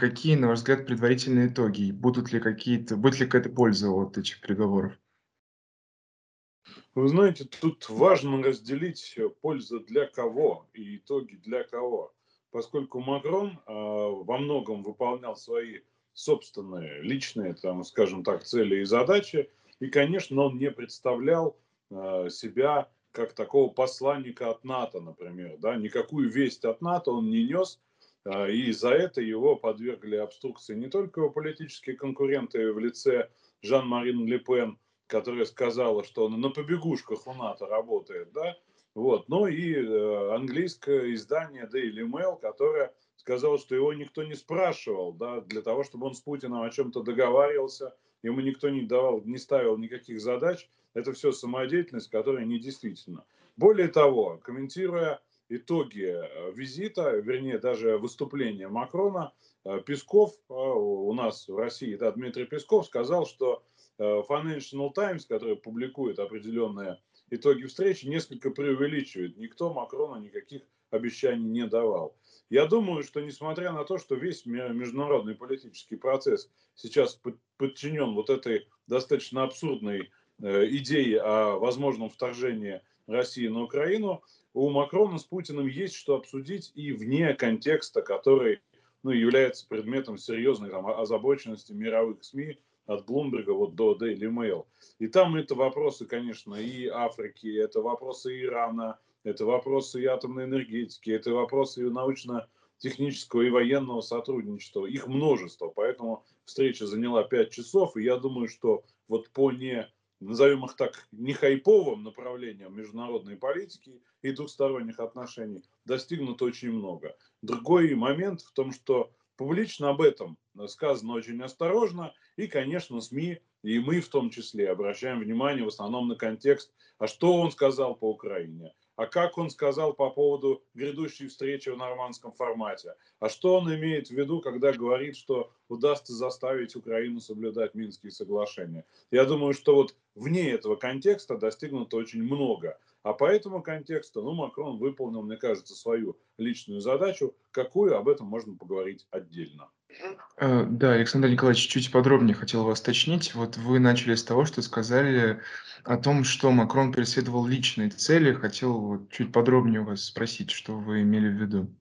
какие, на ваш взгляд, предварительные итоги? Будут ли какие-то будет ли какая-то польза от этих переговоров? Вы знаете, тут важно разделить польза для кого и итоги для кого. Поскольку Макрон э, во многом выполнял свои собственные личные, там, скажем так, цели и задачи, и, конечно, он не представлял э, себя как такого посланника от НАТО, например. Да? Никакую весть от НАТО он не нес, э, и за это его подвергли обструкции не только его политические конкуренты в лице Жан-Марин Ле Пен, которая сказала, что он на побегушках у НАТО работает, да, вот, но и э, английское издание Daily Mail, которое сказало, что его никто не спрашивал, да, для того, чтобы он с Путиным о чем-то договаривался, ему никто не давал, не ставил никаких задач, это все самодеятельность, которая не действительно. Более того, комментируя итоги э, визита, вернее, даже выступления Макрона, э, Песков у нас в России, да, Дмитрий Песков сказал, что Э, Financial Times, который публикует определенные итоги встречи, несколько преувеличивает. Никто Макрону никаких обещаний не давал. Я думаю, что несмотря на то, что весь международный политический процесс сейчас подчинен вот этой достаточно абсурдной э, идее о возможном вторжении России на Украину, у Макрона с Путиным есть что обсудить и вне контекста, который ну, является предметом серьезной там, озабоченности мировых СМИ, от Блумберга вот до Daily Mail. И там это вопросы, конечно, и Африки, это вопросы Ирана, это вопросы и атомной энергетики, это вопросы и научно-технического и военного сотрудничества. Их множество, поэтому встреча заняла 5 часов, и я думаю, что вот по не назовем их так, не хайповым направлениям международной политики и двухсторонних отношений достигнуто очень много. Другой момент в том, что Публично об этом сказано очень осторожно, и, конечно, СМИ, и мы в том числе, обращаем внимание в основном на контекст, а что он сказал по Украине, а как он сказал по поводу грядущей встречи в нормандском формате, а что он имеет в виду, когда говорит, что удастся заставить Украину соблюдать Минские соглашения. Я думаю, что вот вне этого контекста достигнуто очень много – а по этому контексту, ну, Макрон выполнил, мне кажется, свою личную задачу. Какую, об этом можно поговорить отдельно. Э, да, Александр Николаевич, чуть подробнее хотел вас уточнить. Вот вы начали с того, что сказали о том, что Макрон преследовал личные цели. Хотел вот чуть подробнее у вас спросить, что вы имели в виду.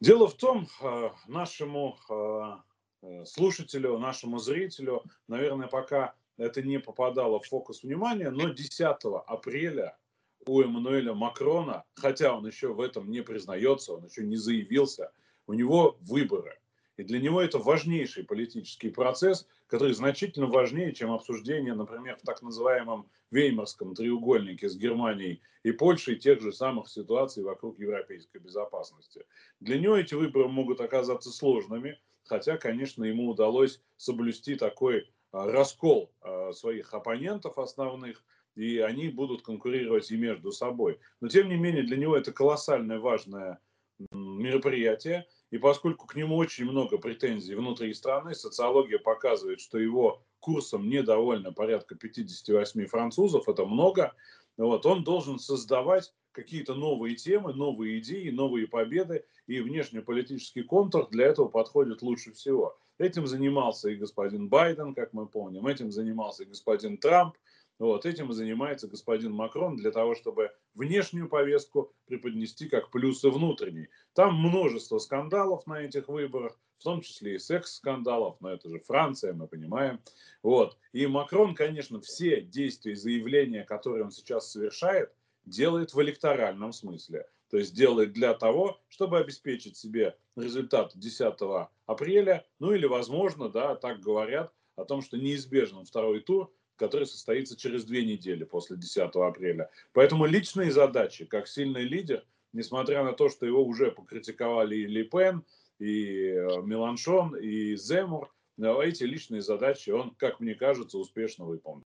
Дело в том, э, нашему э, слушателю, нашему зрителю, наверное, пока это не попадало в фокус внимания, но 10 апреля у Эммануэля Макрона, хотя он еще в этом не признается, он еще не заявился, у него выборы. И для него это важнейший политический процесс, который значительно важнее, чем обсуждение, например, в так называемом Веймарском треугольнике с Германией и Польшей тех же самых ситуаций вокруг европейской безопасности. Для него эти выборы могут оказаться сложными, хотя, конечно, ему удалось соблюсти такой а, раскол а, своих оппонентов основных, и они будут конкурировать и между собой. Но тем не менее для него это колоссальное важное мероприятие, и поскольку к нему очень много претензий внутри страны, социология показывает, что его курсом недовольно порядка 58 французов, это много, вот, он должен создавать какие-то новые темы, новые идеи, новые победы, и внешнеполитический контур для этого подходит лучше всего. Этим занимался и господин Байден, как мы помним, этим занимался и господин Трамп, вот, этим и занимается господин Макрон для того, чтобы внешнюю повестку преподнести как плюсы внутренней. Там множество скандалов на этих выборах, в том числе и секс-скандалов, но это же Франция, мы понимаем. Вот. И Макрон, конечно, все действия и заявления, которые он сейчас совершает, делает в электоральном смысле. То есть делает для того, чтобы обеспечить себе результат 10 апреля, ну или, возможно, да, так говорят, о том, что неизбежен второй тур, который состоится через две недели после 10 апреля. Поэтому личные задачи, как сильный лидер, несмотря на то, что его уже покритиковали и Ли Пен, и э, Меланшон, и Земур, эти личные задачи он, как мне кажется, успешно выполнил.